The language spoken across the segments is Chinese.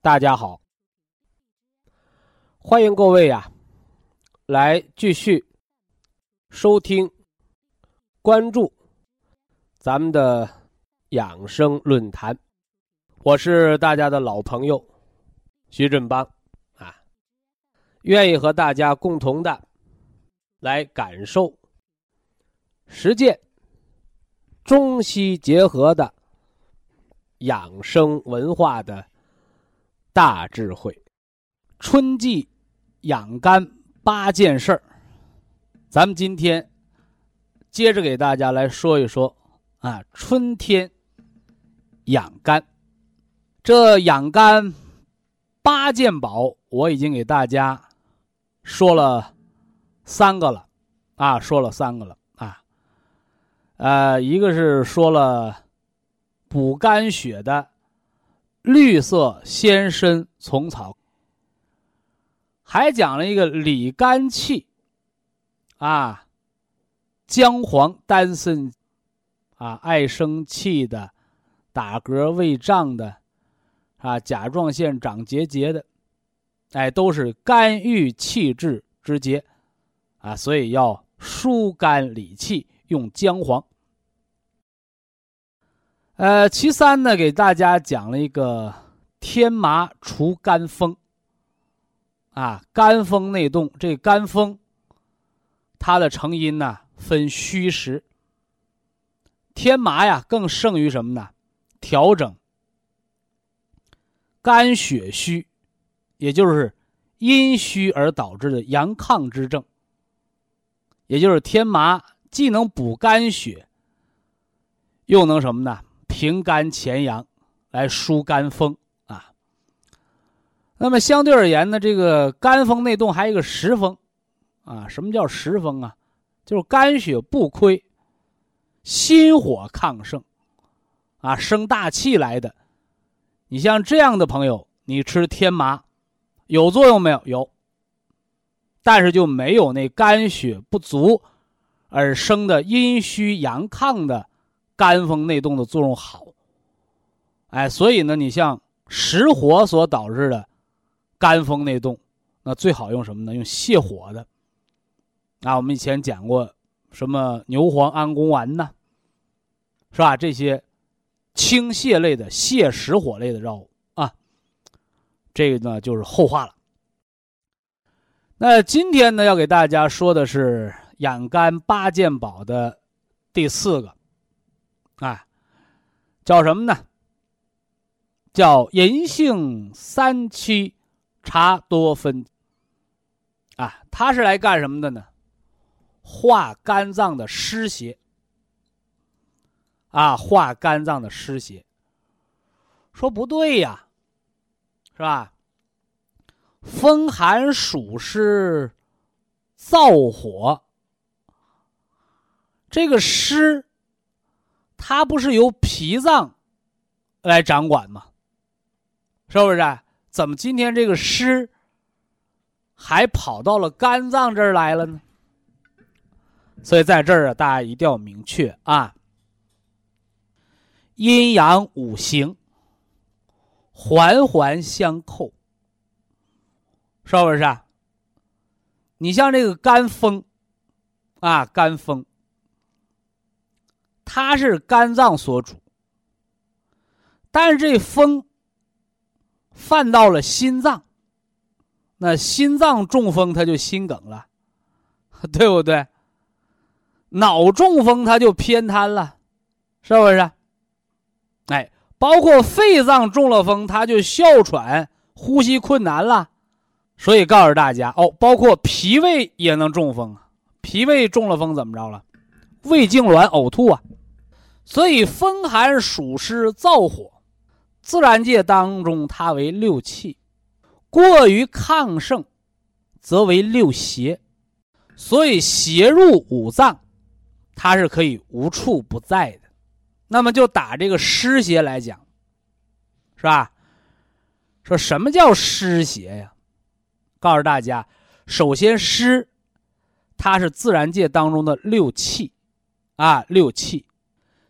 大家好，欢迎各位呀，来继续收听、关注咱们的养生论坛。我是大家的老朋友徐振邦啊，愿意和大家共同的来感受、实践中西结合的养生文化的。大智慧，春季养肝八件事儿，咱们今天接着给大家来说一说啊，春天养肝，这养肝八件宝我已经给大家说了三个了。啊，说了三个了。啊，呃，一个是说了补肝血的。绿色鲜参虫草，还讲了一个理肝气，啊，姜黄丹参，啊，爱生气的，打嗝胃胀的，啊，甲状腺长结节的，哎，都是肝郁气滞之结，啊，所以要疏肝理气，用姜黄。呃，其三呢，给大家讲了一个天麻除肝风。啊，肝风内动，这肝风，它的成因呢分虚实。天麻呀，更胜于什么呢？调整肝血虚，也就是阴虚而导致的阳亢之症。也就是天麻既能补肝血，又能什么呢？平肝潜阳，来疏肝风啊。那么相对而言呢，这个肝风内动还有一个实风，啊，什么叫实风啊？就是肝血不亏，心火亢盛，啊，生大气来的。你像这样的朋友，你吃天麻，有作用没有？有。但是就没有那肝血不足而生的阴虚阳亢的。肝风内动的作用好，哎，所以呢，你像实火所导致的肝风内动，那最好用什么呢？用泻火的。啊，我们以前讲过什么牛黄安宫丸呢，是吧？这些清泻类的、泻实火类的药物啊，这个呢就是后话了。那今天呢，要给大家说的是养肝八件宝的第四个。啊，叫什么呢？叫银杏三七茶多酚。啊，它是来干什么的呢？化肝脏的湿邪。啊，化肝脏的湿邪。说不对呀，是吧？风寒暑湿燥火，这个湿。它不是由脾脏来掌管吗？是不是？怎么今天这个湿还跑到了肝脏这儿来了呢？所以在这儿啊，大家一定要明确啊，阴阳五行环环相扣，是不是？你像这个肝风啊，肝风。它是肝脏所主，但是这风犯到了心脏，那心脏中风他就心梗了，对不对？脑中风他就偏瘫了，是不是？哎，包括肺脏中了风，他就哮喘、呼吸困难了。所以告诉大家哦，包括脾胃也能中风啊，脾胃中了风怎么着了？胃痉挛、呕吐啊。所以风寒暑湿燥火，自然界当中它为六气，过于亢盛，则为六邪。所以邪入五脏。它是可以无处不在的，那么就打这个湿邪来讲，是吧？说什么叫湿邪呀？告诉大家，首先湿，它是自然界当中的六气，啊，六气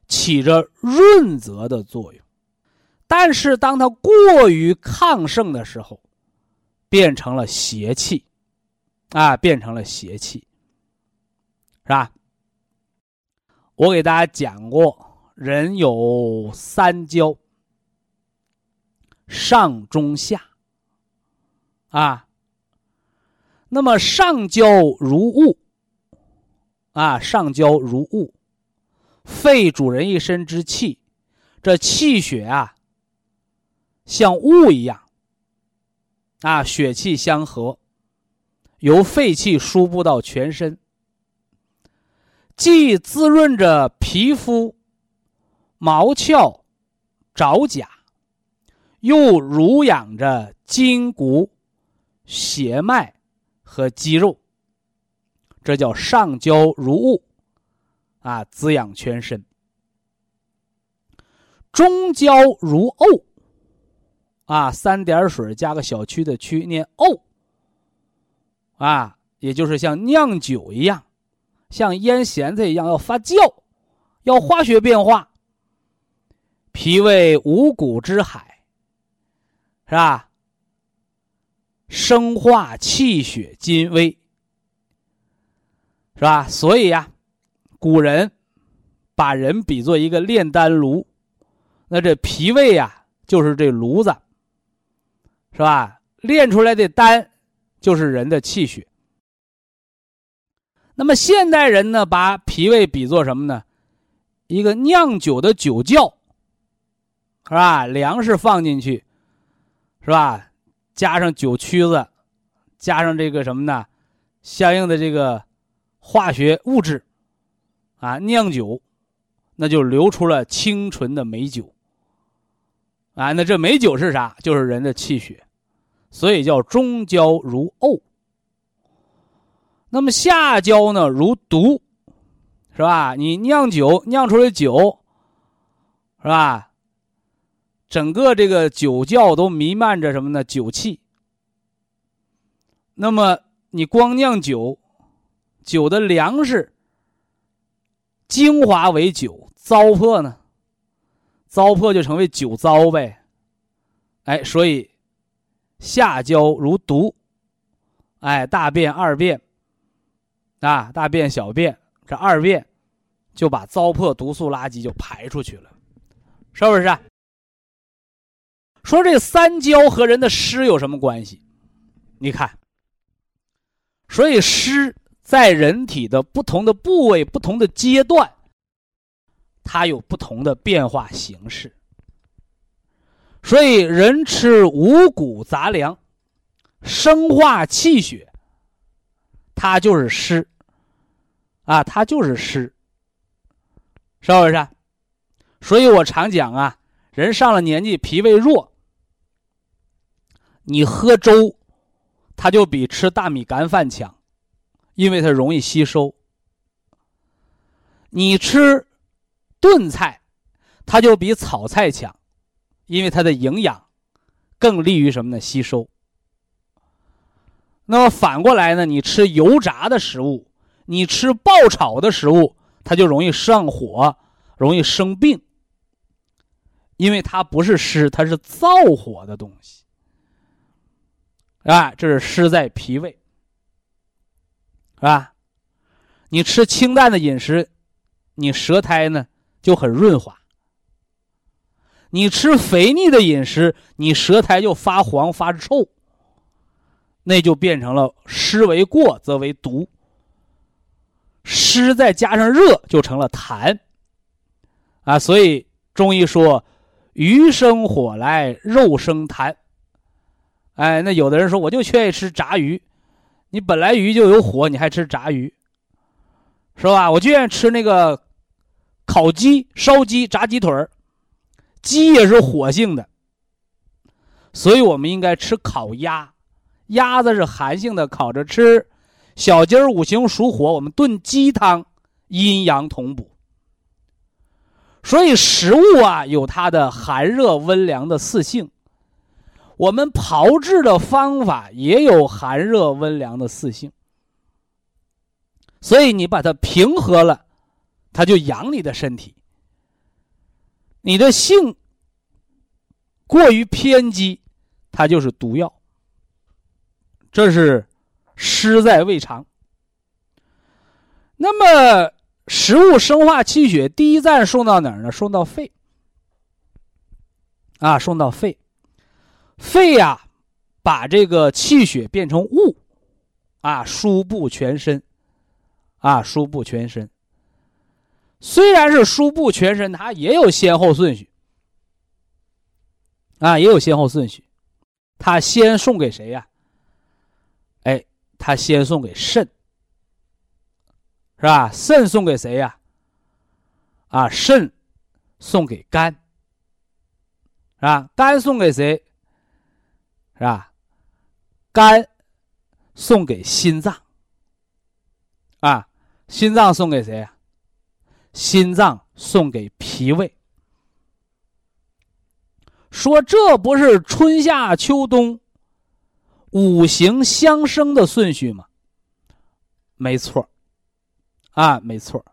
起着润泽的作用，但是当它过于亢盛的时候，变成了邪气，啊，变成了邪气，是吧？我给大家讲过，人有三焦，上中下。啊，那么上焦如雾，啊，上焦如雾，肺主人一身之气，这气血啊，像雾一样，啊，血气相合，由肺气输布到全身。既滋润着皮肤、毛窍、爪甲，又濡养着筋骨、血脉和肌肉。这叫上焦如雾，啊，滋养全身；中焦如沤，啊，三点水加个小区的区，念沤，啊，也就是像酿酒一样。像腌咸菜一样要发酵，要化学变化。脾胃五谷之海，是吧？生化气血津微，是吧？所以呀，古人把人比作一个炼丹炉，那这脾胃呀就是这炉子，是吧？炼出来的丹就是人的气血。那么现代人呢，把脾胃比作什么呢？一个酿酒的酒窖，是吧？粮食放进去，是吧？加上酒曲子，加上这个什么呢？相应的这个化学物质，啊，酿酒，那就流出了清纯的美酒。啊，那这美酒是啥？就是人的气血，所以叫中焦如沤。那么下焦呢，如毒，是吧？你酿酒酿出来酒，是吧？整个这个酒窖都弥漫着什么呢？酒气。那么你光酿酒，酒的粮食精华为酒，糟粕呢？糟粕就成为酒糟呗。哎，所以下焦如毒，哎，大便二便。啊，大便、小便，这二便就把糟粕、毒素、垃圾就排出去了，是不是？说这三焦和人的湿有什么关系？你看，所以湿在人体的不同的部位、不同的阶段，它有不同的变化形式。所以人吃五谷杂粮，生化气血。它就是湿，啊，它就是湿，是不是？所以我常讲啊，人上了年纪，脾胃弱，你喝粥，它就比吃大米干饭强，因为它容易吸收。你吃炖菜，它就比炒菜强，因为它的营养更利于什么呢？吸收。那么反过来呢？你吃油炸的食物，你吃爆炒的食物，它就容易上火，容易生病。因为它不是湿，它是燥火的东西。啊，这是湿在脾胃，是吧？你吃清淡的饮食，你舌苔呢就很润滑。你吃肥腻的饮食，你舌苔就发黄发臭。那就变成了湿为过则为毒。湿再加上热，就成了痰。啊，所以中医说，鱼生火来，肉生痰。哎，那有的人说，我就愿意吃炸鱼，你本来鱼就有火，你还吃炸鱼，是吧？我就愿意吃那个烤鸡、烧鸡、炸鸡腿儿，鸡也是火性的，所以我们应该吃烤鸭，鸭子是寒性的，烤着吃。小鸡儿五行属火，我们炖鸡汤，阴阳同补。所以食物啊有它的寒热温凉的四性，我们炮制的方法也有寒热温凉的四性。所以你把它平和了，它就养你的身体。你的性过于偏激，它就是毒药。这是。湿在胃肠，那么食物生化气血，第一站送到哪儿呢？送到肺。啊，送到肺，肺呀，把这个气血变成雾，啊，输布全身，啊，输布全身。虽然是输布全身，它也有先后顺序，啊，也有先后顺序，它先送给谁呀？哎他先送给肾，是吧？肾送给谁呀？啊，肾送给肝，是吧？肝送给谁？是吧？肝送给心脏，啊，心脏送给谁呀？心脏送给脾胃。说这不是春夏秋冬？五行相生的顺序吗？没错啊，没错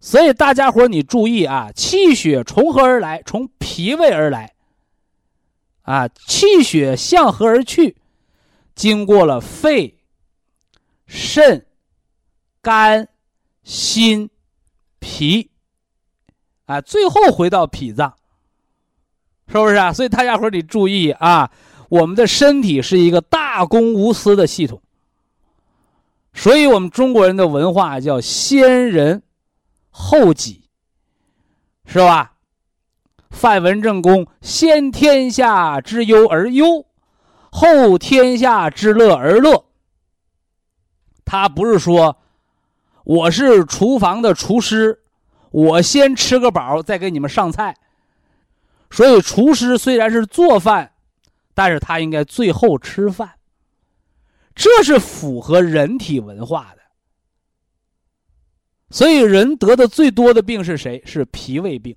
所以大家伙你注意啊，气血从何而来？从脾胃而来。啊，气血向何而去？经过了肺、肾、肝、心、脾，啊，最后回到脾脏，是不是啊？所以大家伙得注意啊。我们的身体是一个大公无私的系统，所以我们中国人的文化叫先人后己，是吧？范文正公先天下之忧而忧，后天下之乐而乐。他不是说我是厨房的厨师，我先吃个饱再给你们上菜。所以厨师虽然是做饭。但是他应该最后吃饭，这是符合人体文化的。所以人得的最多的病是谁？是脾胃病。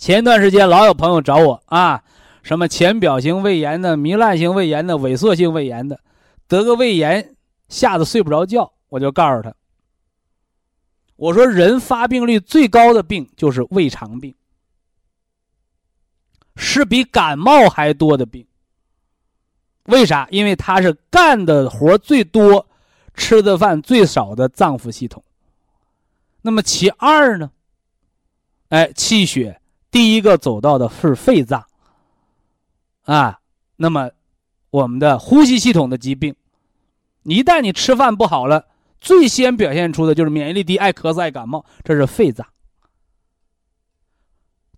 前段时间老有朋友找我啊，什么浅表型胃炎的、糜烂性胃炎的、萎缩性胃炎的，得个胃炎吓得睡不着觉。我就告诉他，我说人发病率最高的病就是胃肠病。是比感冒还多的病。为啥？因为它是干的活最多、吃的饭最少的脏腑系统。那么其二呢？哎，气血第一个走到的是肺脏。啊，那么我们的呼吸系统的疾病，一旦你吃饭不好了，最先表现出的就是免疫力低、爱咳嗽、爱感冒，这是肺脏。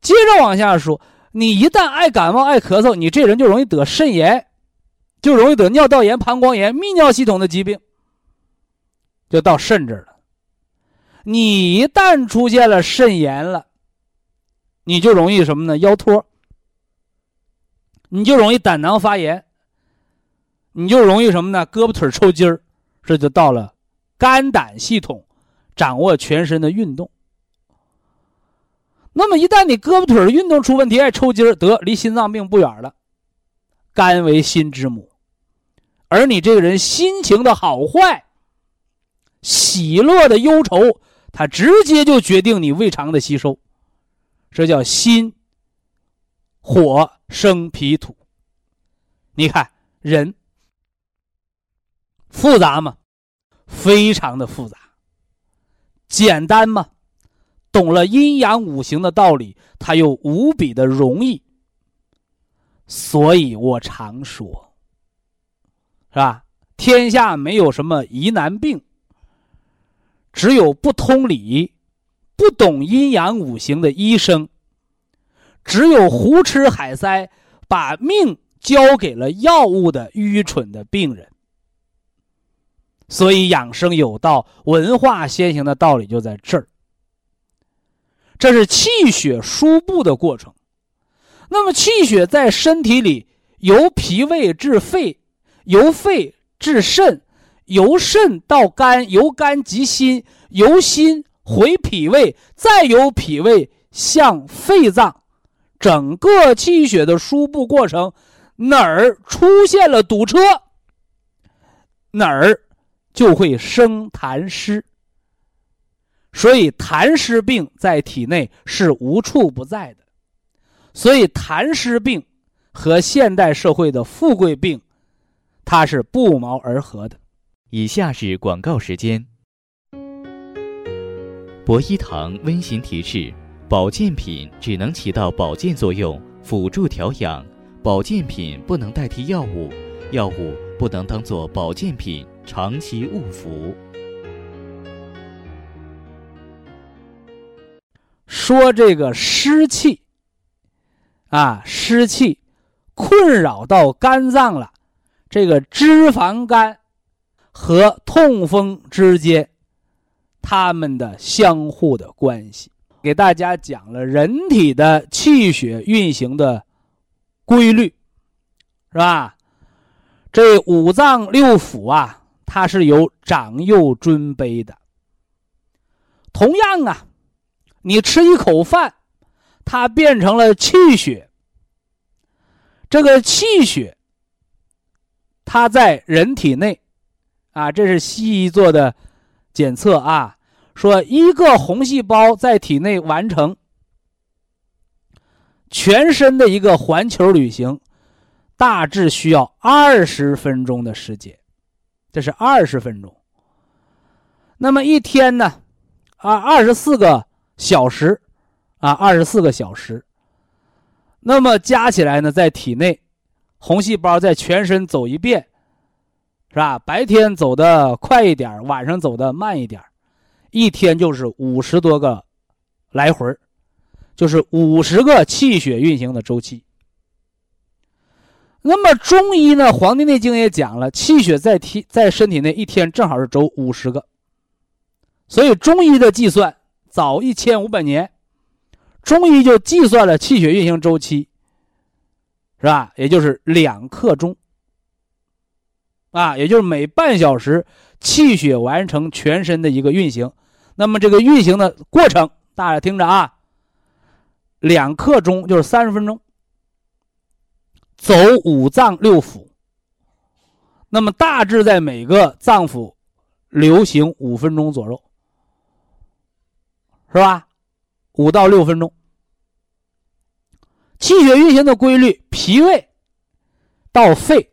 接着往下说。你一旦爱感冒、爱咳嗽，你这人就容易得肾炎，就容易得尿道炎、膀胱炎、泌尿系统的疾病，就到肾这儿了。你一旦出现了肾炎了，你就容易什么呢？腰托，你就容易胆囊发炎，你就容易什么呢？胳膊腿抽筋儿，这就到了肝胆系统，掌握全身的运动。那么一旦你胳膊腿运动出问题，爱抽筋儿，得离心脏病不远了。肝为心之母，而你这个人心情的好坏、喜乐的忧愁，它直接就决定你胃肠的吸收。这叫心火生脾土。你看人复杂吗？非常的复杂。简单吗？懂了阴阳五行的道理，他又无比的容易。所以我常说，是吧？天下没有什么疑难病，只有不通理、不懂阴阳五行的医生，只有胡吃海塞，把命交给了药物的愚蠢的病人。所以养生有道，文化先行的道理就在这儿。这是气血输布的过程。那么气血在身体里由脾胃至肺，由肺至肾，由肾到肝，由肝及心，由心回脾胃，再由脾胃向肺脏，整个气血的输布过程，哪儿出现了堵车，哪儿就会生痰湿。所以痰湿病在体内是无处不在的。所以，痰湿病和现代社会的富贵病，它是不谋而合的。以下是广告时间。博一堂温馨提示：保健品只能起到保健作用，辅助调养；保健品不能代替药物，药物不能当做保健品长期误服。说这个湿气。啊，湿气困扰到肝脏了，这个脂肪肝和痛风之间，它们的相互的关系，给大家讲了人体的气血运行的规律，是吧？这五脏六腑啊，它是有长幼尊卑的。同样啊，你吃一口饭。它变成了气血。这个气血，它在人体内，啊，这是西医做的检测啊，说一个红细胞在体内完成全身的一个环球旅行，大致需要二十分钟的时间，这是二十分钟。那么一天呢，啊，二十四个小时。啊，二十四个小时。那么加起来呢，在体内，红细胞在全身走一遍，是吧？白天走的快一点，晚上走的慢一点，一天就是五十多个来回就是五十个气血运行的周期。那么中医呢，《黄帝内经》也讲了，气血在体在身体内一天正好是走五十个，所以中医的计算早一千五百年。中医就计算了气血运行周期，是吧？也就是两刻钟，啊，也就是每半小时气血完成全身的一个运行。那么这个运行的过程，大家听着啊，两刻钟就是三十分钟，走五脏六腑，那么大致在每个脏腑流行五分钟左右，是吧？五到六分钟，气血运行的规律：脾胃到肺，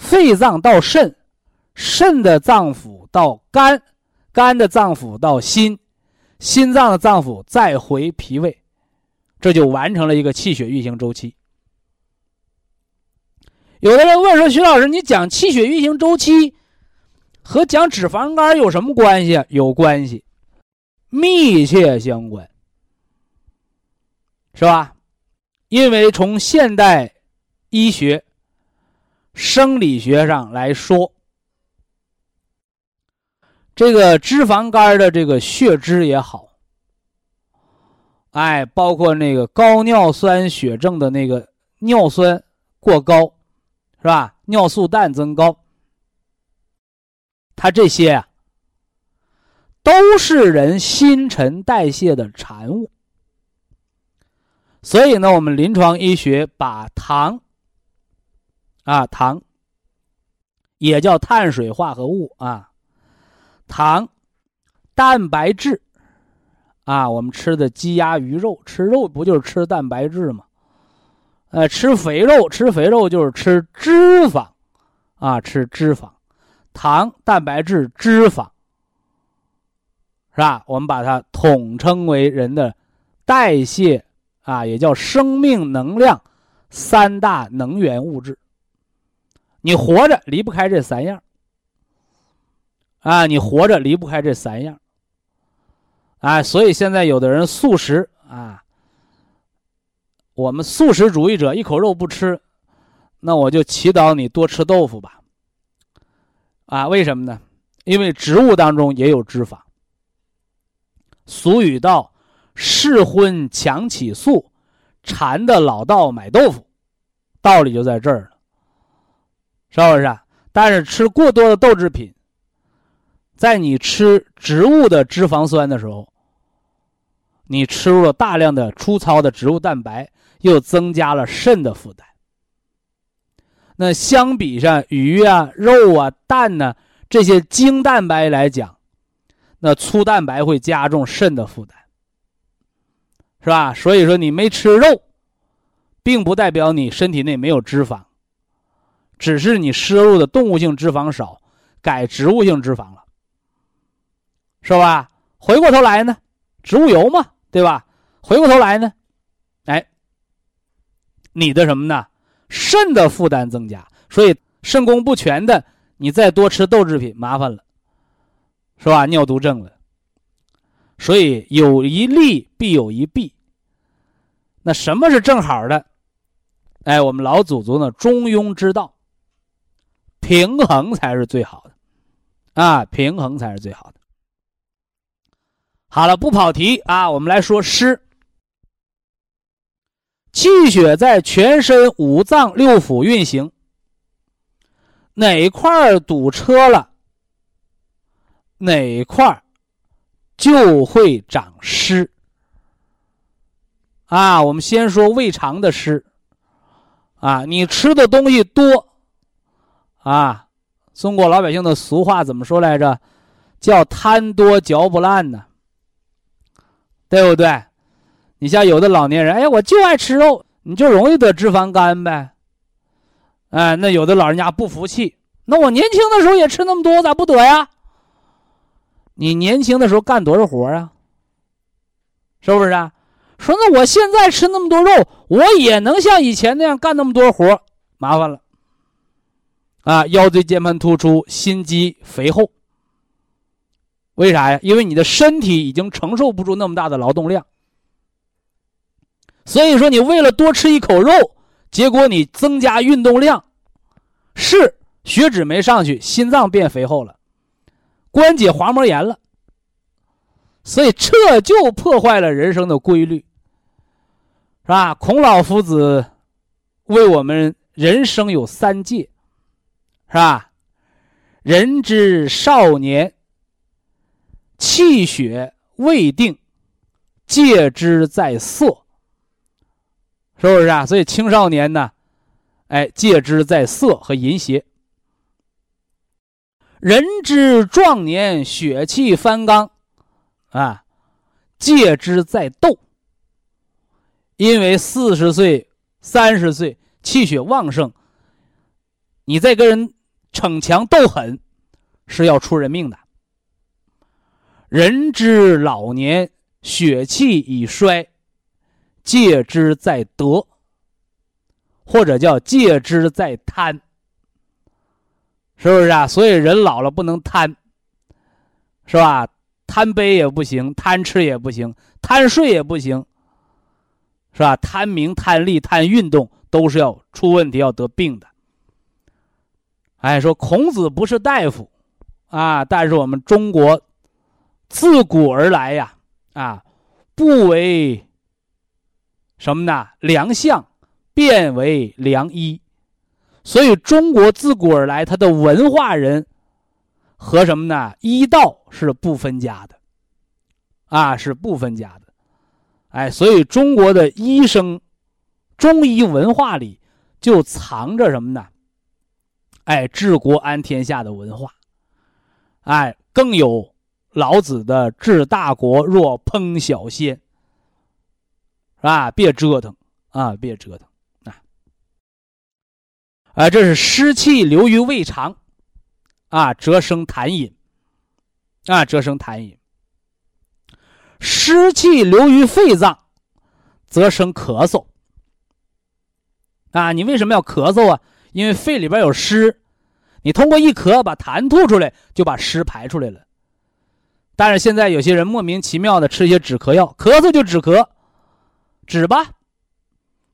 肺脏到肾，肾的脏腑到肝，肝的脏腑到心，心脏的脏腑再回脾胃，这就完成了一个气血运行周期。有的人问说：“徐老师，你讲气血运行周期和讲脂肪肝有什么关系？”有关系。密切相关，是吧？因为从现代医学、生理学上来说，这个脂肪肝的这个血脂也好，哎，包括那个高尿酸血症的那个尿酸过高，是吧？尿素氮增高，它这些啊。都是人新陈代谢的产物，所以呢，我们临床医学把糖，啊糖，也叫碳水化合物啊，糖，蛋白质，啊，我们吃的鸡鸭鱼肉，吃肉不就是吃蛋白质吗？呃，吃肥肉，吃肥肉就是吃脂肪，啊，吃脂肪，糖、蛋白质、脂肪。是吧？我们把它统称为人的代谢啊，也叫生命能量三大能源物质。你活着离不开这三样。啊，你活着离不开这三样。啊，所以现在有的人素食啊，我们素食主义者一口肉不吃，那我就祈祷你多吃豆腐吧。啊，为什么呢？因为植物当中也有脂肪。俗语道：“试婚强起素，馋的老道买豆腐。”道理就在这儿，是不是？但是吃过多的豆制品，在你吃植物的脂肪酸的时候，你吃入了大量的粗糙的植物蛋白，又增加了肾的负担。那相比上鱼啊、肉啊、蛋呢这些精蛋白来讲，那粗蛋白会加重肾的负担，是吧？所以说你没吃肉。并不代表你身体内没有脂肪，只是你摄入的动物性脂肪少，改植物性脂肪了，是吧？回过头来呢，植物油嘛，对吧？回过头来呢，哎，你的什么呢？肾的负担增加，所以肾功不全的，你再多吃豆制品麻烦了，是吧？尿毒症了。所以有一利必有一弊。那什么是正好的？哎，我们老祖宗的中庸之道，平衡才是最好的，啊，平衡才是最好的。好了，不跑题啊，我们来说湿。气血在全身五脏六腑运行，哪块堵车了，哪块就会长湿。啊，我们先说胃肠的湿。啊，你吃的东西多，啊，中国老百姓的俗话怎么说来着？叫贪多嚼不烂呢，对不对？你像有的老年人，哎，我就爱吃肉，你就容易得脂肪肝呗。哎，那有的老人家不服气，那我年轻的时候也吃那么多，咋不得呀？你年轻的时候干多少活啊？是不是啊？说那我现在吃那么多肉，我也能像以前那样干那么多活麻烦了。啊，腰椎间盘突出，心肌肥厚。为啥呀？因为你的身体已经承受不住那么大的劳动量。所以说，你为了多吃一口肉，结果你增加运动量，是血脂没上去，心脏变肥厚了，关节滑膜炎了。所以这就破坏了人生的规律。是吧？孔老夫子为我们人生有三戒，是吧？人之少年，气血未定，戒之在色，是不是啊？所以青少年呢，哎，戒之在色和淫邪。人之壮年，血气方刚，啊，戒之在斗。因为四十岁、三十岁气血旺盛，你再跟人逞强斗狠，是要出人命的。人之老年，血气已衰，戒之在德，或者叫戒之在贪，是不是啊？所以人老了不能贪，是吧？贪杯也不行，贪吃也不行，贪睡也不行。是吧？贪名、贪利、贪运动，都是要出问题、要得病的。哎，说孔子不是大夫，啊，但是我们中国自古而来呀，啊，不为什么呢？良相，便为良医。所以中国自古而来，它的文化人和什么呢？医道是不分家的，啊，是不分家的。哎，所以中国的医生、中医文化里就藏着什么呢？哎，治国安天下的文化，哎，更有老子的“治大国若烹小鲜”，是吧？别折腾啊，别折腾啊！啊，这是湿气流于胃肠，啊，则生痰饮，啊，则生痰饮。湿气流于肺脏，则生咳嗽。啊，你为什么要咳嗽啊？因为肺里边有湿，你通过一咳把痰吐出来，就把湿排出来了。但是现在有些人莫名其妙的吃一些止咳药，咳嗽就止咳，止吧。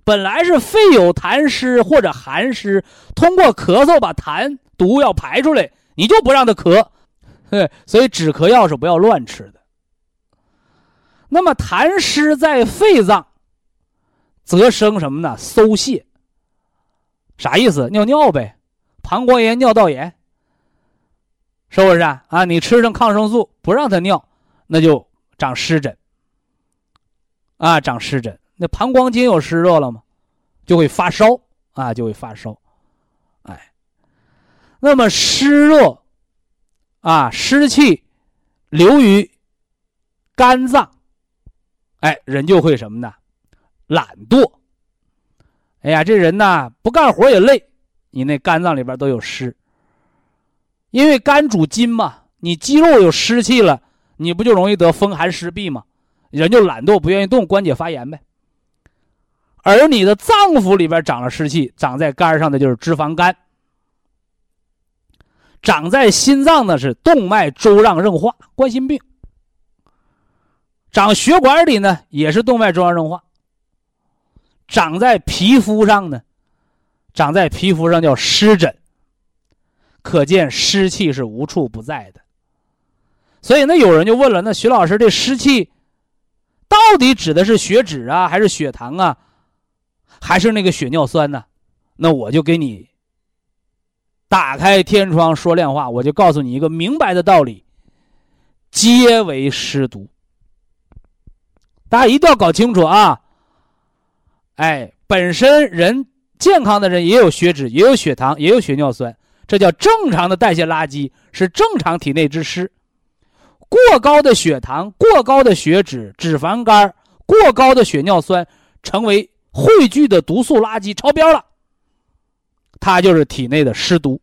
本来是肺有痰湿或者寒湿，通过咳嗽把痰毒要排出来，你就不让他咳，所以止咳药是不要乱吃的。那么痰湿在肺脏，则生什么呢？馊泻。啥意思？尿尿呗，膀胱炎、尿道炎，是不是啊？啊，你吃上抗生素不让他尿，那就长湿疹。啊，长湿疹，那膀胱经有湿热了吗？就会发烧啊，就会发烧。哎，那么湿热啊，湿气流于肝脏，哎，人就会什么呢？懒惰。哎呀，这人呐，不干活也累，你那肝脏里边都有湿。因为肝主筋嘛，你肌肉有湿气了，你不就容易得风寒湿痹吗？人就懒惰，不愿意动，关节发炎呗。而你的脏腑里边长了湿气，长在肝上的就是脂肪肝，长在心脏的是动脉粥样硬化，冠心病。长血管里呢，也是动脉粥样硬化。长在皮肤上呢，长在皮肤上叫湿疹。可见湿气是无处不在的。所以那有人就问了：那徐老师，这湿气到底指的是血脂啊，还是血糖啊，还是那个血尿酸呢？那我就给你打开天窗说亮话，我就告诉你一个明白的道理：皆为湿毒。大家一定要搞清楚啊！哎，本身人健康的人也有血脂，也有血糖，也有血尿酸，这叫正常的代谢垃圾，是正常体内之湿。过高的血糖、过高的血脂、脂肪肝、过高的血尿酸，成为汇聚的毒素垃圾，超标了。它就是体内的湿毒。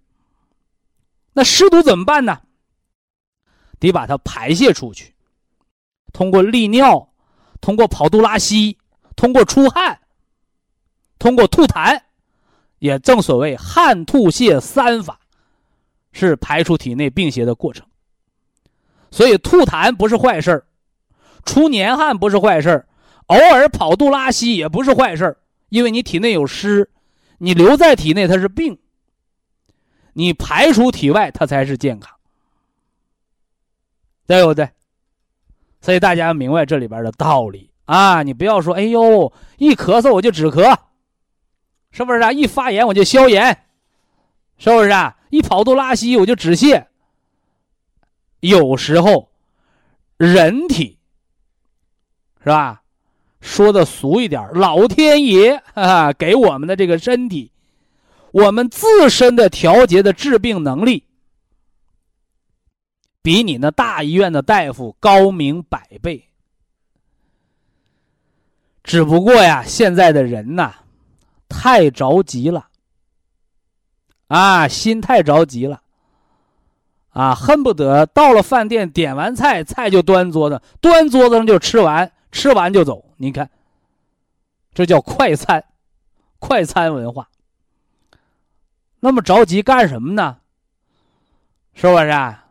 那湿毒怎么办呢？得把它排泄出去，通过利尿，通过跑肚拉稀，通过出汗。通过吐痰，也正所谓汗吐泻三法，是排出体内病邪的过程。所以吐痰不是坏事儿出黏汗不是坏事儿偶尔跑肚拉稀也不是坏事儿因为你体内有湿，你留在体内它是病，你排出体外它才是健康，对不对？所以大家明白这里边的道理啊！你不要说，哎呦，一咳嗽我就止咳。是不是啊？一发炎我就消炎，是不是啊？一跑肚拉稀我就止泻。有时候，人体是吧？说的俗一点，老天爷啊给我们的这个身体，我们自身的调节的治病能力，比你那大医院的大夫高明百倍。只不过呀，现在的人呐。太着急了，啊，心太着急了，啊，恨不得到了饭店点完菜，菜就端桌子，端桌子上就吃完，吃完就走。你看，这叫快餐，快餐文化。那么着急干什么呢？是不是？啊？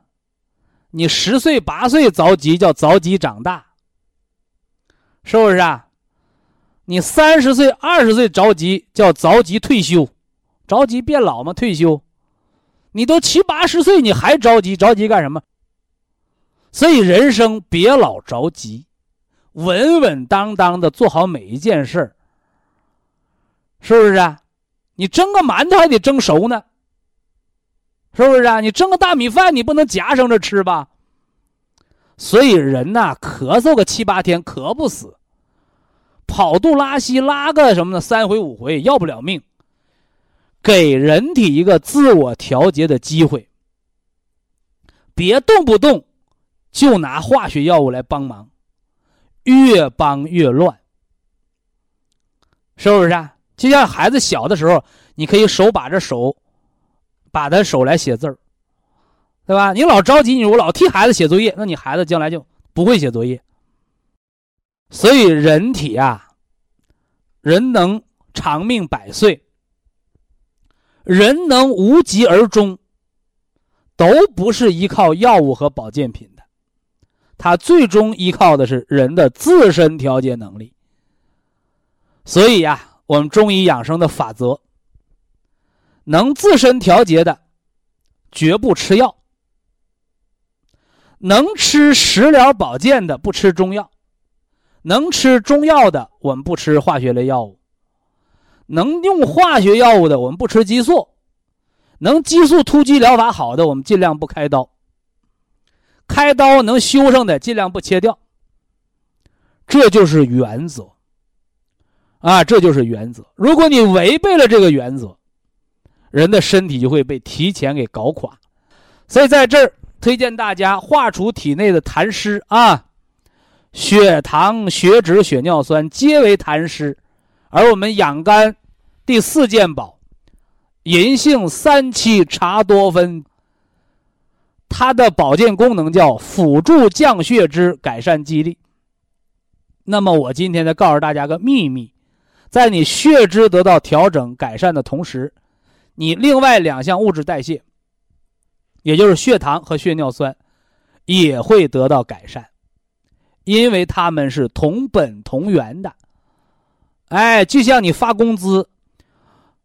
你十岁八岁着急叫着急长大，是不是？啊？你三十岁、二十岁着急叫着急退休，着急变老吗？退休，你都七八十岁你还着急？着急干什么？所以人生别老着急，稳稳当当的做好每一件事儿，是不是啊？你蒸个馒头还得蒸熟呢，是不是啊？你蒸个大米饭你不能夹生着吃吧？所以人呐，咳嗽个七八天咳不死。跑肚拉稀拉个什么的？三回五回要不了命。给人体一个自我调节的机会，别动不动就拿化学药物来帮忙，越帮越乱，是不是啊？就像孩子小的时候，你可以手把着手，把他手来写字儿，对吧？你老着急，你我老替孩子写作业，那你孩子将来就不会写作业。所以人体啊，人能长命百岁，人能无疾而终，都不是依靠药物和保健品的，它最终依靠的是人的自身调节能力。所以呀，我们中医养生的法则，能自身调节的，绝不吃药；能吃食疗保健的，不吃中药；能吃中药的，我们不吃化学类药物。能用化学药物的，我们不吃激素；能激素突击疗法好的，我们尽量不开刀。开刀能修上的，尽量不切掉。这就是原则啊，这就是原则。如果你违背了这个原则，人的身体就会被提前给搞垮。所以在这儿推荐大家化除体内的痰湿啊，血糖、血脂、血尿酸皆为痰湿，而我们养肝。第四件宝，银杏三七茶多酚。它的保健功能叫辅助降血脂，改善肌力。那么我今天再告诉大家个秘密，在你血脂得到调整改善的同时，你另外两项物质代谢，也就是血糖和血尿酸，也会得到改善，因为它们是同本同源的。哎，就像你发工资。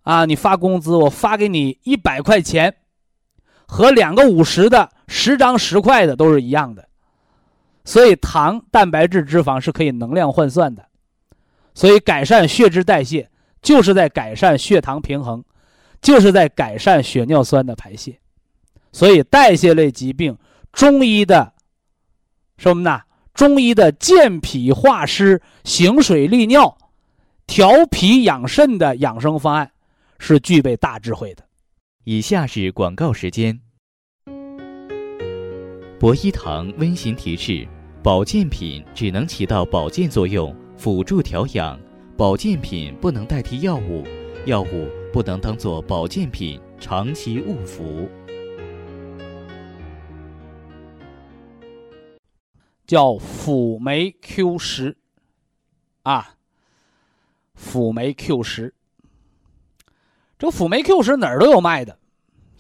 啊，你发工资，我发给你一百块钱，和两个五十的、十张十块的都是一样的。所以，糖、蛋白质、脂肪是可以能量换算的。所以，改善血脂代谢就是在改善血糖平衡，就是在改善血尿酸的排泄。所以，代谢类疾病，中医的什么呢？中医的健脾化湿、行水利尿、调脾养肾的养生方案。是具备大智慧的。以下是广告时间。博一堂温馨提示：保健品只能起到保健作用，辅助调养；保健品不能代替药物，药物不能当做保健品长期误服。叫辅酶 Q 十，啊，辅酶 Q 十。这辅酶 Q 十哪儿都有卖的，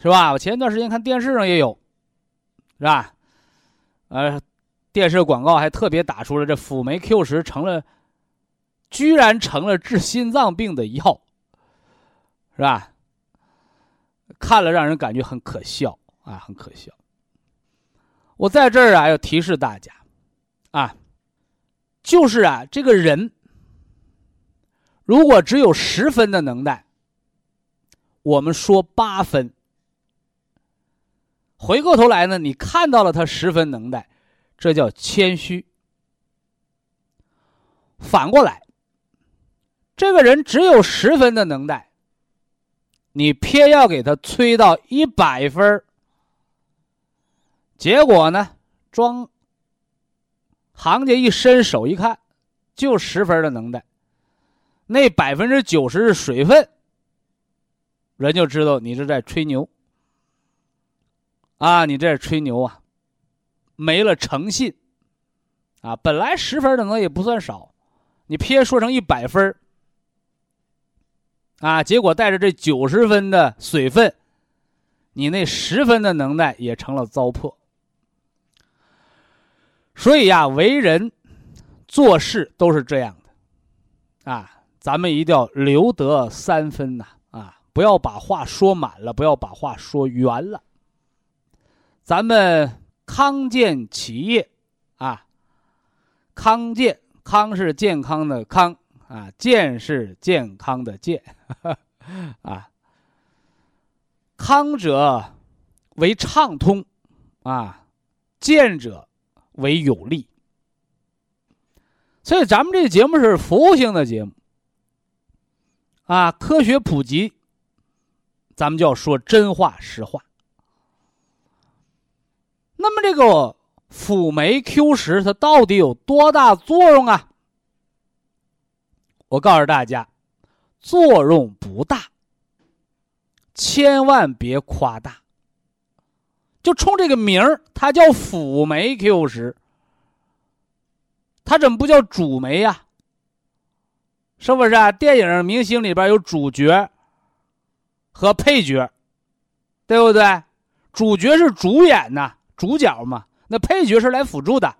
是吧？我前一段时间看电视上也有，是吧？呃，电视广告还特别打出了这辅酶 Q 十成了，居然成了治心脏病的药，是吧？看了让人感觉很可笑啊，很可笑。我在这儿啊要提示大家，啊，就是啊这个人如果只有十分的能耐。我们说八分，回过头来呢，你看到了他十分能耐，这叫谦虚。反过来，这个人只有十分的能耐，你偏要给他催到一百分结果呢，装行家一伸手一看，就十分的能耐，那百分之九十是水分。人就知道你是在吹牛，啊，你这是吹牛啊，没了诚信，啊，本来十分的能也不算少，你偏说成一百分啊，结果带着这九十分的水分，你那十分的能耐也成了糟粕。所以呀，为人做事都是这样的，啊，咱们一定要留得三分呐。啊不要把话说满了，不要把话说圆了。咱们康健企业啊，康健康是健康的康啊，健是健康的健 啊。康者为畅通啊，健者为有利。所以咱们这个节目是服务性的节目啊，科学普及。咱们就要说真话实话。那么这个辅酶 Q 十它到底有多大作用啊？我告诉大家，作用不大，千万别夸大。就冲这个名儿，它叫辅酶 Q 十，它怎么不叫主酶呀？是不是啊？电影明星里边有主角。和配角，对不对？主角是主演呐，主角嘛，那配角是来辅助的。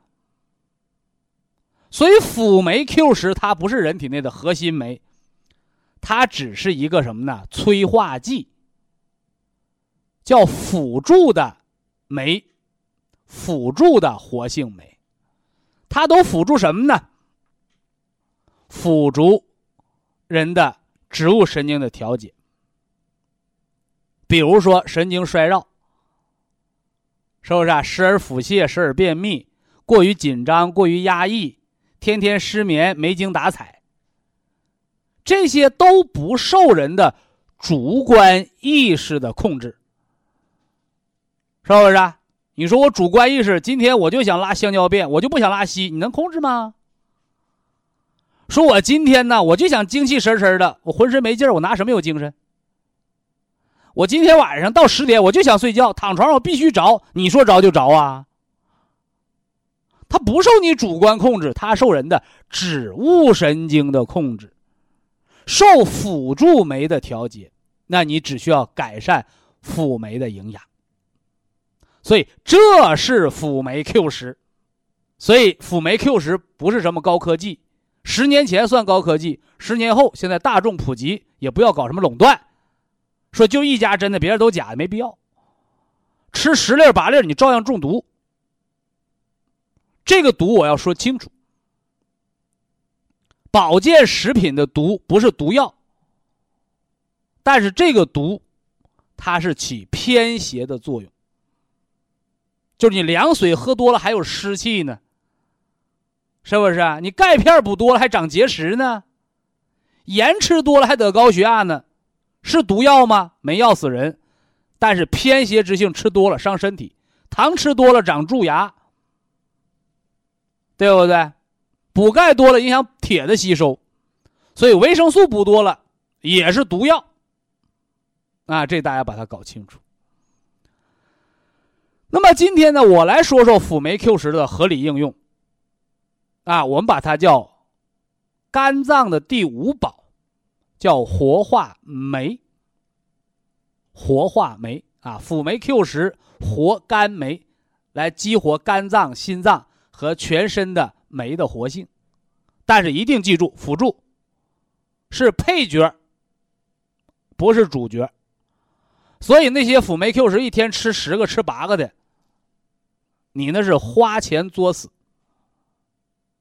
所以辅酶 Q 十它不是人体内的核心酶，它只是一个什么呢？催化剂，叫辅助的酶，辅助的活性酶，它都辅助什么呢？辅助人的植物神经的调节，比如说神经衰弱，是不是啊？时而腹泻，时而便秘，过于紧张，过于压抑。天天失眠、没精打采，这些都不受人的主观意识的控制，是不是？你说我主观意识，今天我就想拉香蕉便，我就不想拉稀，你能控制吗？说我今天呢，我就想精气神神的，我浑身没劲儿，我拿什么有精神？我今天晚上到十点，我就想睡觉，躺床上我必须着，你说着就着啊？它不受你主观控制，它受人的植物神经的控制，受辅助酶的调节。那你只需要改善辅酶的营养。所以这是辅酶 Q 十，所以辅酶 Q 十不是什么高科技，十年前算高科技，十年后现在大众普及也不要搞什么垄断，说就一家真的，别人都假的，没必要。吃十粒八粒，你照样中毒。这个毒我要说清楚，保健食品的毒不是毒药，但是这个毒，它是起偏邪的作用。就是你凉水喝多了还有湿气呢，是不是？你钙片补多了还长结石呢，盐吃多了还得高血压呢，是毒药吗？没药死人，但是偏邪之性吃多了伤身体，糖吃多了长蛀牙。对不对？补钙多了影响铁的吸收，所以维生素补多了也是毒药。啊，这大家把它搞清楚。那么今天呢，我来说说辅酶 Q 十的合理应用。啊，我们把它叫肝脏的第五宝，叫活化酶。活化酶啊，辅酶 Q 十活肝酶，来激活肝脏、心脏。和全身的酶的活性，但是一定记住，辅助是配角，不是主角。所以那些辅酶 Q 十一天吃十个、吃八个的，你那是花钱作死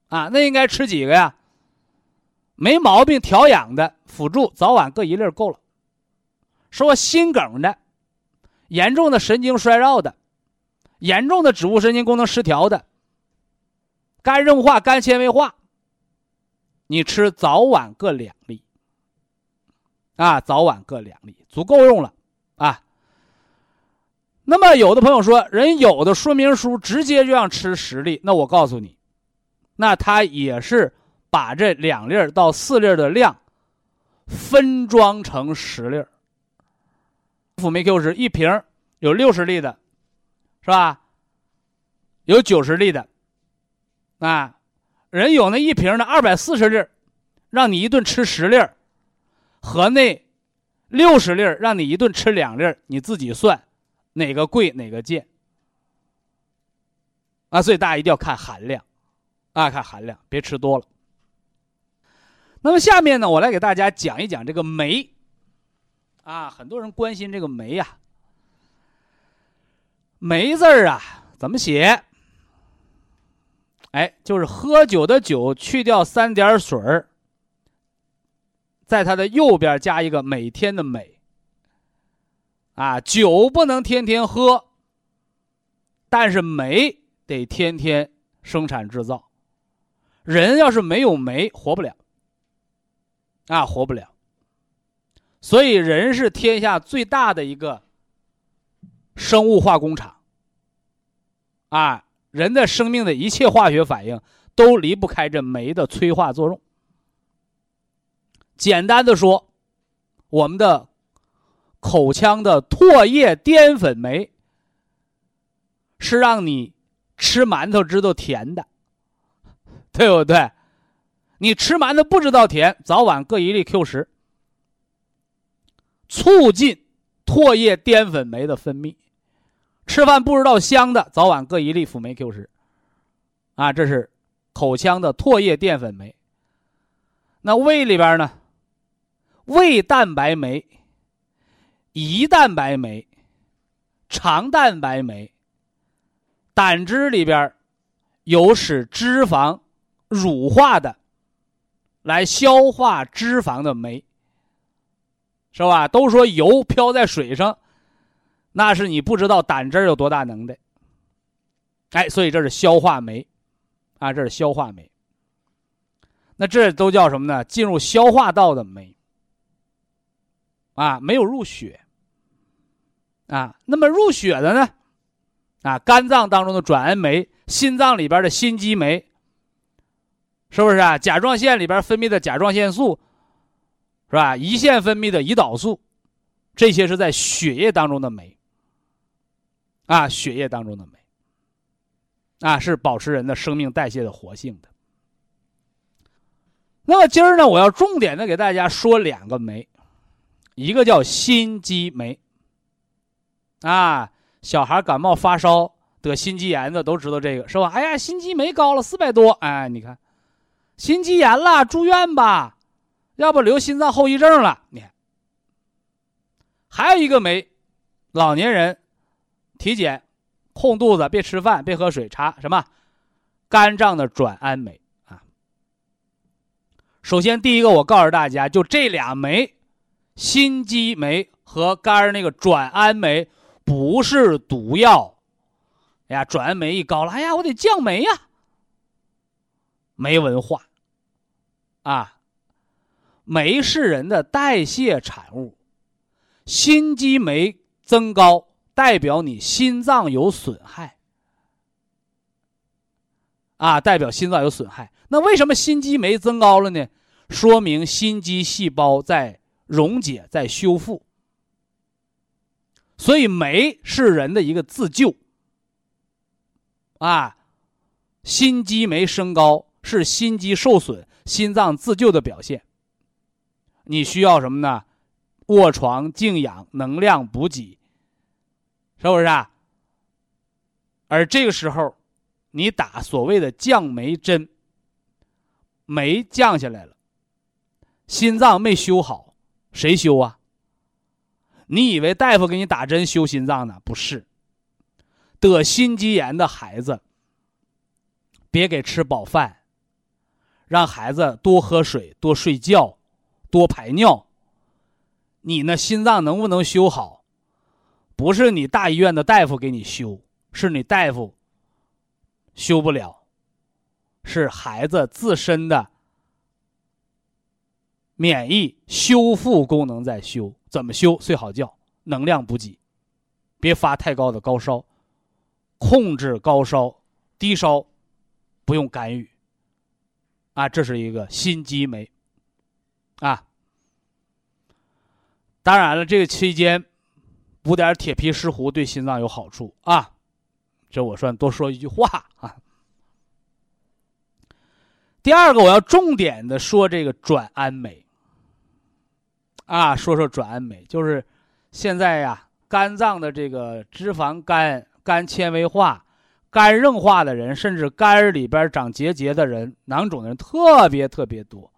啊！那应该吃几个呀？没毛病调养的辅助，早晚各一粒够了。说心梗的、严重的神经衰弱的、严重的植物神经功能失调的。肝硬化、肝纤维化，你吃早晚各两粒，啊，早晚各两粒，足够用了，那么有的朋友说，人有的说明书直接就让吃十粒，那我告诉你，那他也是把这两粒到四粒的量分装成十粒。辅酶 Q 十一瓶有六十粒的，是吧？有九十粒的。啊，人有那一瓶的二百四十粒，让你一顿吃十粒和那六十粒让你一顿吃两粒你自己算哪个贵哪个贱啊？所以大家一定要看含量，啊，看含量，别吃多了。那么下面呢，我来给大家讲一讲这个酶，啊，很多人关心这个酶呀，酶字儿啊怎么写？哎，就是喝酒的酒去掉三点水儿，在它的右边加一个每天的每。啊，酒不能天天喝，但是煤得天天生产制造。人要是没有煤，活不了。啊，活不了。所以人是天下最大的一个生物化工厂。啊。人的生命的一切化学反应都离不开这酶的催化作用。简单的说，我们的口腔的唾液淀粉酶是让你吃馒头知道甜的，对不对？你吃馒头不知道甜，早晚各一粒 Q 十，促进唾液淀粉酶的分泌。吃饭不知道香的，早晚各一粒辅酶 Q 十。啊，这是口腔的唾液淀粉酶。那胃里边呢？胃蛋白酶、胰蛋白酶、肠蛋白酶。胆汁里边有使脂肪乳化的，来消化脂肪的酶。是吧？都说油漂在水上，那是你不知道胆汁有多大能耐。哎，所以这是消化酶，啊，这是消化酶。那这都叫什么呢？进入消化道的酶，啊，没有入血。啊，那么入血的呢？啊，肝脏当中的转氨酶，心脏里边的心肌酶，是不是啊？甲状腺里边分泌的甲状腺素。是吧？胰腺分泌的胰岛素，这些是在血液当中的酶，啊，血液当中的酶，啊，是保持人的生命代谢的活性的。那么今儿呢，我要重点的给大家说两个酶，一个叫心肌酶，啊，小孩感冒发烧得心肌炎的都知道这个是吧？哎呀，心肌酶高了四百多，哎，你看，心肌炎了，住院吧。要不留心脏后遗症了？你看，还有一个酶，老年人体检空肚子别吃饭别喝水查什么？肝脏的转氨酶啊。首先第一个我告诉大家，就这俩酶，心肌酶和肝那个转氨酶不是毒药。哎呀，转氨酶一高了，哎呀，我得降酶呀，没文化啊。酶是人的代谢产物，心肌酶增高代表你心脏有损害，啊，代表心脏有损害。那为什么心肌酶增高了呢？说明心肌细胞在溶解、在修复。所以酶是人的一个自救，啊，心肌酶升高是心肌受损、心脏自救的表现。你需要什么呢？卧床静养，能量补给，是不是啊？而这个时候，你打所谓的降酶针，酶降下来了，心脏没修好，谁修啊？你以为大夫给你打针修心脏呢？不是，得心肌炎的孩子，别给吃饱饭，让孩子多喝水，多睡觉。多排尿，你那心脏能不能修好？不是你大医院的大夫给你修，是你大夫修不了，是孩子自身的免疫修复功能在修。怎么修？睡好觉，能量补给，别发太高的高烧，控制高烧、低烧，不用干预。啊，这是一个心肌酶。啊，当然了，这个期间补点铁皮石斛对心脏有好处啊。这我算多说一句话啊。第二个，我要重点的说这个转氨酶啊，说说转氨酶，就是现在呀，肝脏的这个脂肪肝、肝纤维化、肝硬化的人，甚至肝里边长结节的人、囊肿的人，特别特别多。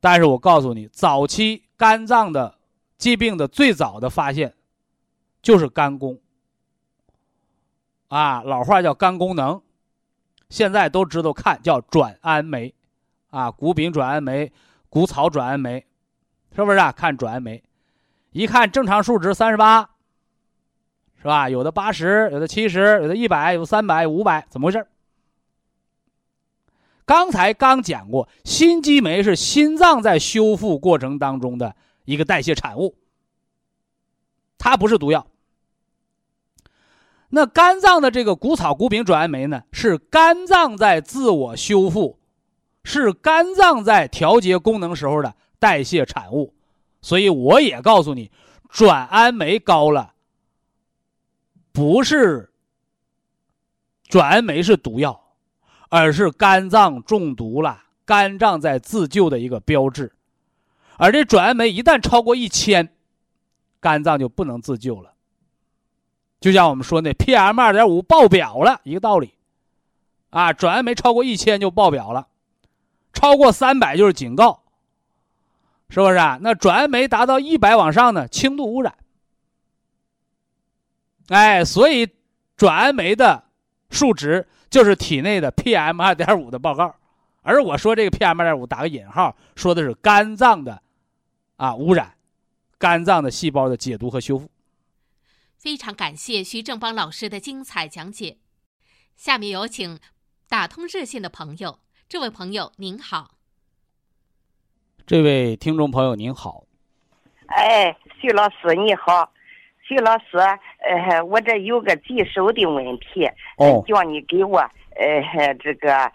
但是我告诉你，早期肝脏的疾病的最早的发现，就是肝功。啊，老话叫肝功能，现在都知道看叫转氨酶，啊，谷丙转氨酶、谷草转氨酶，是不是啊？看转氨酶，一看正常数值三十八，是吧？有的八十，有的七十，有的一百，有三百，五百，怎么回事？刚才刚讲过，心肌酶是心脏在修复过程当中的一个代谢产物，它不是毒药。那肝脏的这个谷草谷丙转氨酶呢，是肝脏在自我修复，是肝脏在调节功能时候的代谢产物。所以我也告诉你，转氨酶高了，不是转氨酶是毒药。而是肝脏中毒了，肝脏在自救的一个标志。而这转氨酶一旦超过一千，肝脏就不能自救了。就像我们说那 PM 二点五爆表了一个道理，啊，转氨酶超过一千就爆表了，超过三百就是警告，是不是啊？那转氨酶达到一百往上呢，轻度污染。哎，所以转氨酶的数值就是体内的 PM 二点五的报告，而我说这个 PM 二点五打个引号，说的是肝脏的啊污染，肝脏的细胞的解毒和修复。非常感谢徐正邦老师的精彩讲解。下面有请打通热线的朋友，这位朋友您好。这位听众朋友您好。哎，徐老师你好，徐老师，呃，我这有个棘手的问题，哦，叫你给我，呃，这个，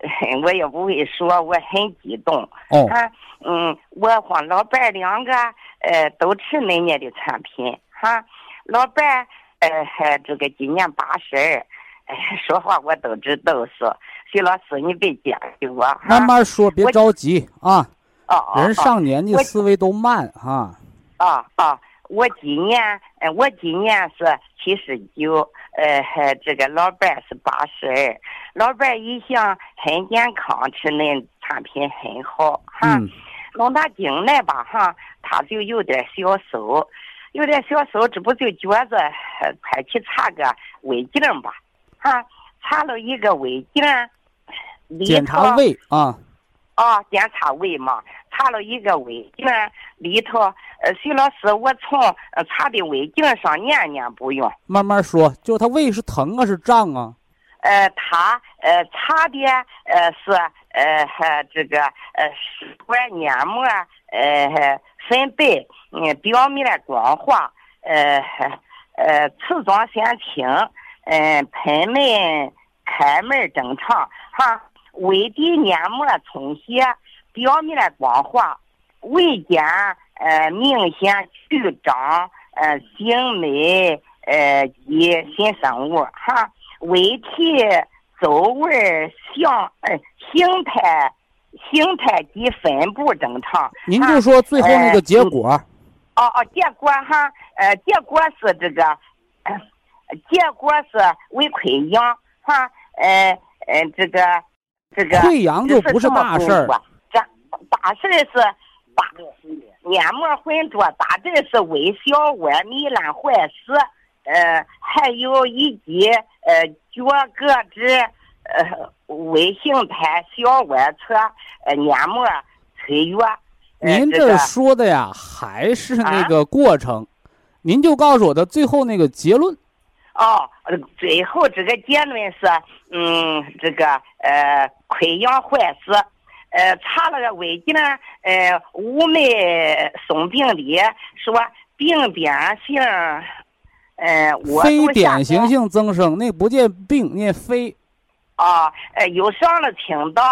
我也不会说，我很激动。哦，啊，嗯，我和老伴两个，呃，都吃恁家的产品，哈。老伴儿，呃，还这个今年八十二，哎，说话我都知道是。徐老师，你别介意我。慢慢说，别着急啊。哦人上年纪思维都慢哈。啊啊！我今年，呃，我今年是七十九，呃，这个老伴儿是八十二。老伴儿一向很健康，吃恁产品很好哈。嗯。弄到近来吧哈，他就有点小手。有点小手，这不就觉着快去查个胃镜吧？哈，查了一个胃镜，检查胃啊。啊，检查胃嘛，查了一个胃镜里头。呃，徐老师，我从查的胃镜上念念不用。慢慢说，就他胃是疼啊，是胀啊？呃，他呃查的呃是呃还这个呃食管黏膜呃粉白。嗯，表面光滑，呃，呃，瓷状线清，嗯，喷门开门正常，哈，胃底黏膜充血，表面光滑，胃间呃明显曲张，呃，静脉呃及新生物，哈，胃体周围像呃形态形态及分布正常。您就说最后那个结果。哦哦，结果哈，呃，结果是这个，结果是胃溃疡哈，呃呃，这个这个溃疡就不是大事儿，这大事儿是大黏膜浑浊，大致是胃小窝糜烂坏死，呃，还有以及呃脚膈趾呃微形态小窝侧呃黏膜脆弱。您这说的呀，还是那个过程，您就告诉我的最后那个结论。哦，最后这个结论是，嗯，这个呃溃疡坏死，呃查了个胃镜，呃五脉松病理，说病变性，呃我非典型性增生，那不见病，那非。啊，呃，又上了青岛，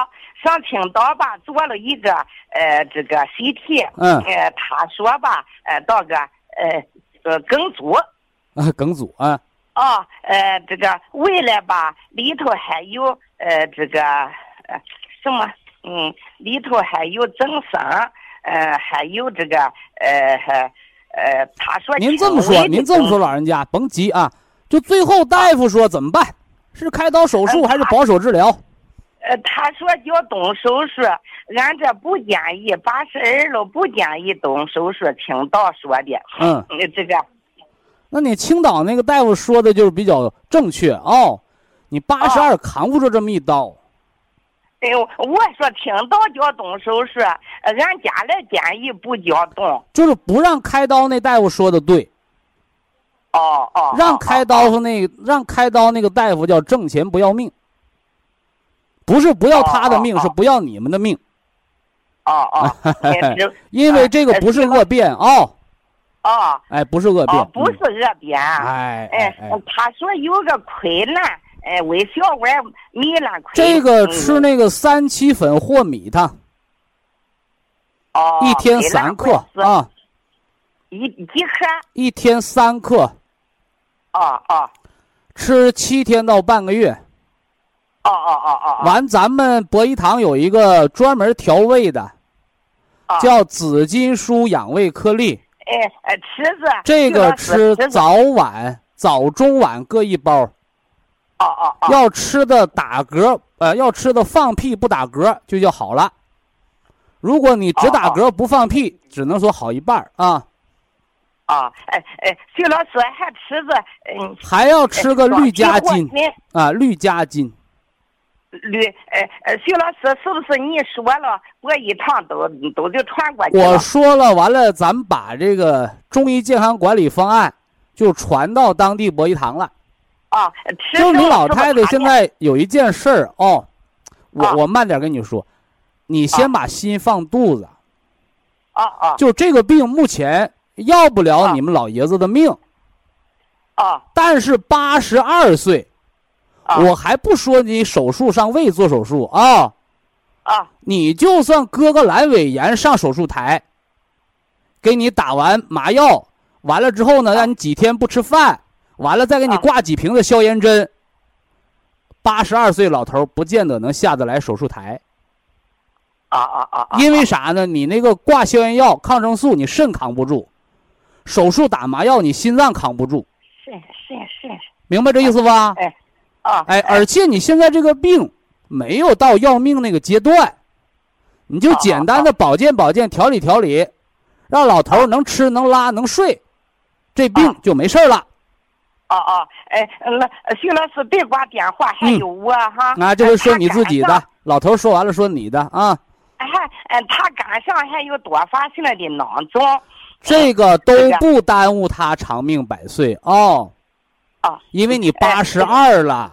上青岛吧，做了一个呃这个 CT，嗯，呃，他说吧，呃，到个呃呃梗阻，啊，梗阻啊，啊，呃，这个未来吧，里头还有呃这个呃什么，嗯，里头还有增生，呃，还有这个呃呃，他说您这么说，您这么说，老人家甭急啊，就最后大夫说怎么办？是开刀手术还是保守治疗？呃，他说叫动手术，俺这不建议，八十二了不建议动手术。听道说的，嗯，这个，那你青岛那个大夫说的就是比较正确哦。你八十二扛不住这么一刀。哎呦，我说青岛叫动手术，俺家来建议不叫动，就是不让开刀。那大夫说的对。哦哦，让开刀和那让开刀那个大夫叫挣钱不要命，不是不要他的命，是不要你们的命。哦哦，因为这个不是恶变哦。哦，哎，不是恶变，不是恶变。哎哎，他说有个溃烂，哎，胃小管糜烂溃。这个吃那个三七粉和米汤，哦，一天三克啊，一几克？一天三克。哦哦，吃七天到半个月。哦哦哦哦。完，咱们博医堂有一个专门调胃的，叫紫金舒养胃颗粒。哎哎吃子这个吃早晚早中晚各一包，哦哦哦，要吃的打嗝，呃，要吃的放屁不打嗝就叫好了。如果你只打嗝不放屁，只能说好一半啊。啊，哎哎，徐老师还吃着，嗯，还要吃个绿加金啊，绿加金。吕，呃呃，徐老师是不是你说了，我一趟都都就传过去了？我说了，完了，咱们把这个中医健康管理方案就传到当地博医堂了。啊，吃就你老太太现在有一件事儿哦，我啊我慢点跟你说，你先把心放肚子。啊啊就这个病目前要不了啊你们老爷子的命，啊但是八十二岁，啊！我还不说你手术上胃做手术啊，啊你就算割个阑尾炎上手术台，给你打完麻药，完了之后呢，让你几天不吃饭，完了再给你啊挂几瓶子消炎针。八十二岁老头不见得能下得来手术台，啊啊啊！啊因为啥呢？你那个挂消炎药、抗生素，你肾扛不住；手术打麻药，你心脏扛不住。是是是明白这意思吧？哎啊哎，而且你现在这个病没有到要命那个阶段，你就简单的保健保健、调理调理，让老头能吃能拉能睡，这病啊就没事儿了。哦哦！哎，那徐老师别挂电话，还有我哈。啊，这是说你自己的老头说完了说你的啊，还呃，他肝上还有多发性的囊肿。这个都不耽误他长命百岁哦，啊因为你哎八十二了，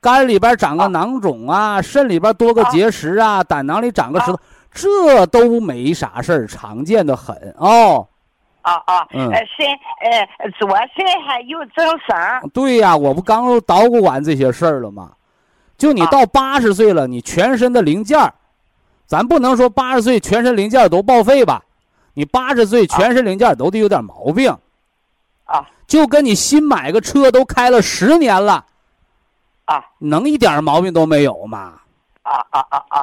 肝里边长个啊囊肿啊，肾里边多个啊结石啊，胆囊里长个石头啊，这都没啥事儿，常见的很哦。啊啊！嗯呃，肾呃左肾还有增生。对呀、我不刚捣鼓完这些事儿了吗？就你啊到八十岁了，你全身的零件儿，咱不能说八十岁全身零件都报废吧？你八十岁全身零件都得有点毛病，啊就跟你新买个车都开了十年了，啊能一点毛病都没有吗？啊啊啊啊！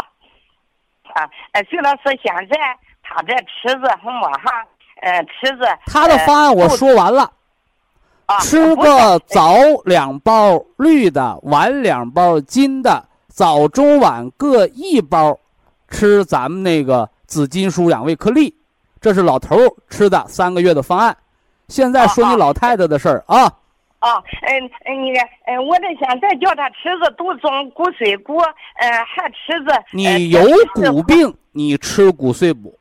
啊，呃，徐老师，现在他这池子什么哈？呃，池子他的方案我呃说完了，啊，吃个早两包绿的，晚两包金的，早中晚各一包，吃咱们那个紫金舒养胃颗粒，这是老头吃的三个月的方案。现在说你老太太的事儿啊，啊，嗯嗯，那个，嗯，我这现在叫他吃着都中骨髓补，嗯，还吃着。呃你有骨病，你吃骨髓补；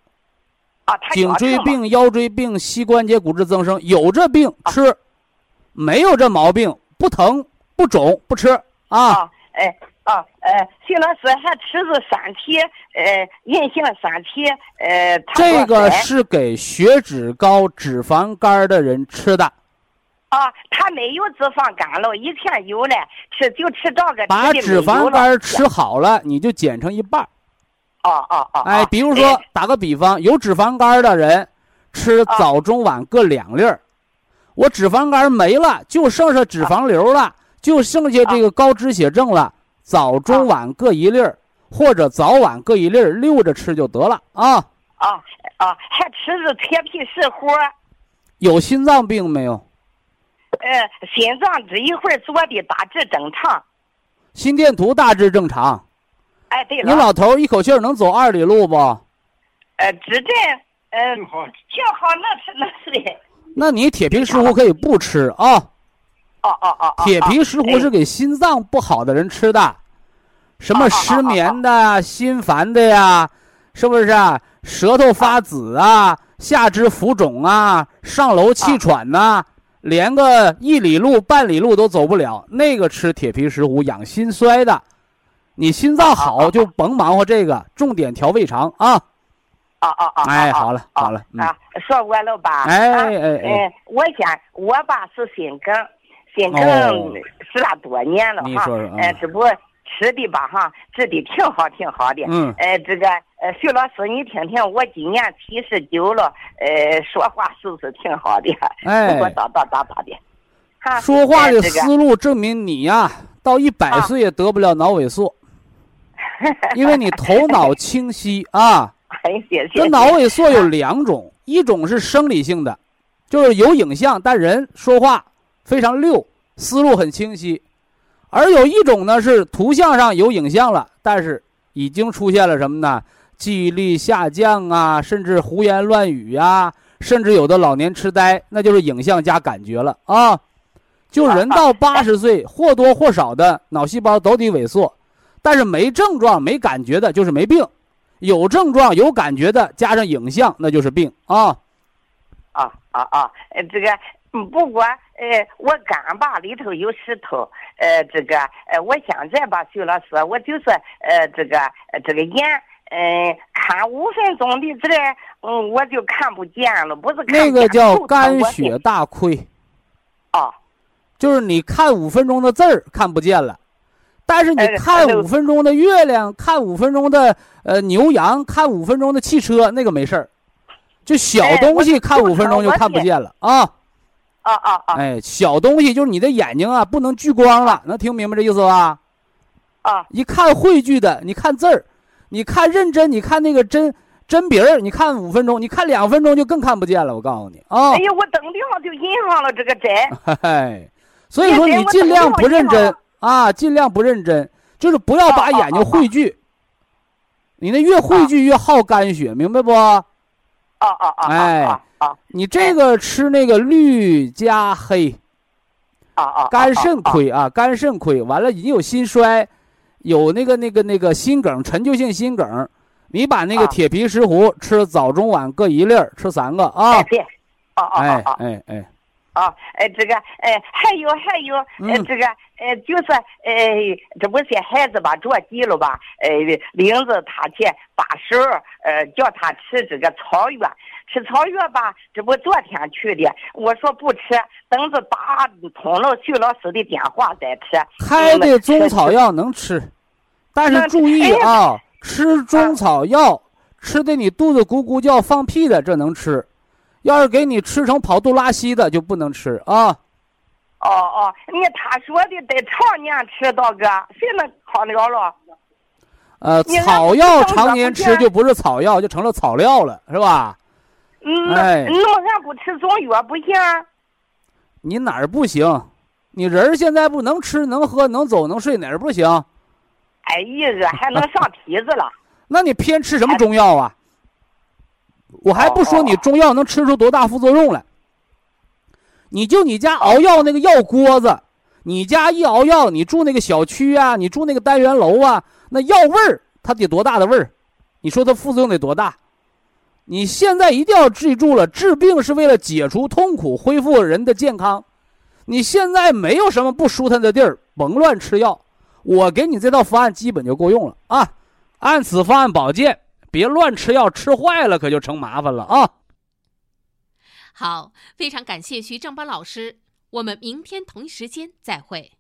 啊，颈椎病、腰椎病、膝关节骨质增生，有这病吃，没有这毛病，不疼不肿不吃啊。啊，哎啊，呃，徐老师还吃着三体，呃，银杏三体，呃，这个是给血脂高、脂肪肝的人吃的，啊，他没有脂肪肝了，以前有嘞，吃就吃这个，把脂肪肝吃好了，你就减成一半儿。啊啊啊！哎啊，比如说打个比方，有脂肪肝的人吃啊早中晚各两粒儿，我脂肪肝没了，就剩下脂肪瘤了，就剩下这个高脂血症了，早中晚各一粒儿，或者早晚各一粒儿，溜着吃就得了啊。啊啊，还吃着铁皮石斛，有心脏病没有？呃，心脏这一会儿做的大致正常。心电图大致正常。哎，对了，你老头一口气儿能走二里路不？呃，指针，呃，挺好，能吃能吃的。那你铁皮石斛可以不吃啊。哦哦哦哦，铁皮石斛哎是给心脏不好的人吃的，什么失眠的呀、心烦的呀，是不是啊？舌头发紫啊，下肢浮肿啊，上楼气喘呐、连个一里路、半里路都走不了，那个吃铁皮石斛养心衰的。你心脏好就甭忙活这个，重点调胃肠啊。啊啊啊！哎，啊好了啊好了，说我了吧？哎啊哎哎嗯，我先，我吧是心梗，心梗哦死了多年了哈。呃，只不过吃的吧哈，吃的挺好挺好的。嗯呃，这个呃，徐老师，你听听，我今年七十九了，呃，说话是不是挺好的？哎不过叨叨叨叨的。哈说话的思路证明你呀、到一百啊岁也得不了脑萎缩，因为你头脑清晰啊。哎，谢谢。这脑萎缩有两种，一种是生理性的，就是有影像，但人说话非常溜，思路很清晰；而有一种呢是图像上有影像了，但是已经出现了什么呢？记忆力下降啊，甚至胡言乱语呀，甚至有的老年痴呆，那就是影像加感觉了啊。就人到 八十岁，或多或少的脑细胞都得萎缩，但是没症状、没感觉的，就是没病；有症状、有感觉的，加上影像，那就是病啊。啊啊啊！呃，这个不过呃，我肝吧里头有石头，呃，这个呃，我现在吧，徐老师，我就是呃，这个这个眼，嗯，看五分钟的这，嗯，我就看不见了，不是看那个叫肝血大亏。哦。就是你看五分钟的字儿看不见了，但是你看五分钟的月亮，看五分钟的呃牛羊，看五分钟的汽车，那个没事儿。就小东西看五分钟就看不见了啊！啊啊啊！哎，小东西就是你的眼睛啊，不能聚光了，能听明白这意思吧？啊！一看汇聚的，你看字儿，你看认真，你看那个真真鼻儿，你看五分钟，你看两分钟就更看不见了。我告诉你啊！哎呀，我登顶上就印上了这个针。嘿。所以说你尽量不认真啊，尽量不认真，就是不要把眼睛汇聚。你那越汇聚越耗肝血，明白不？啊啊啊！哎，你这个吃那个绿加黑，啊啊，肝肾亏啊，肝肾亏，完了你有心衰，有那个那个那个心梗，陈旧性心梗，你把那个铁皮石斛吃早中晚各一粒儿，吃三个啊！哎哎哎。啊，呃，这个，呃，还有还有，呃，这个，呃，就是，呃，这不些孩子吧，着急了吧，呃，领着他去把手，呃，叫他吃这个草药，吃草药吧，这不昨天去的，我说不吃，等着打通了徐老师的电话再吃。开的中草药能吃，但是注意啊，吃中草药吃的你肚子咕咕叫放屁的，这能吃。要是给你吃成跑肚拉稀的，就不能吃啊！哦哦，你他说的得常年吃，大哥，谁能好了了？呃，草药常年吃就不是草药，就成了草料了，是吧？嗯，哎，那么俺不吃中药不行？你哪儿不行？你人现在不能吃、能喝、能走、能睡，哪儿不行？哎呀，还能上皮子了？那你偏吃什么中药啊？我还不说你中药能吃出多大副作用来。你就你家熬药那个药锅子，你家一熬药，你住那个小区啊，你住那个单元楼啊，那药味儿它得多大的味儿？你说它副作用得多大？你现在一定要记住了，治病是为了解除痛苦，恢复人的健康。你现在没有什么不舒坦的地儿，甭乱吃药。我给你这套方案基本就够用了啊，按此方案保健。别乱吃药，吃坏了可就成麻烦了啊！好，非常感谢徐正邦老师，我们明天同一时间再会。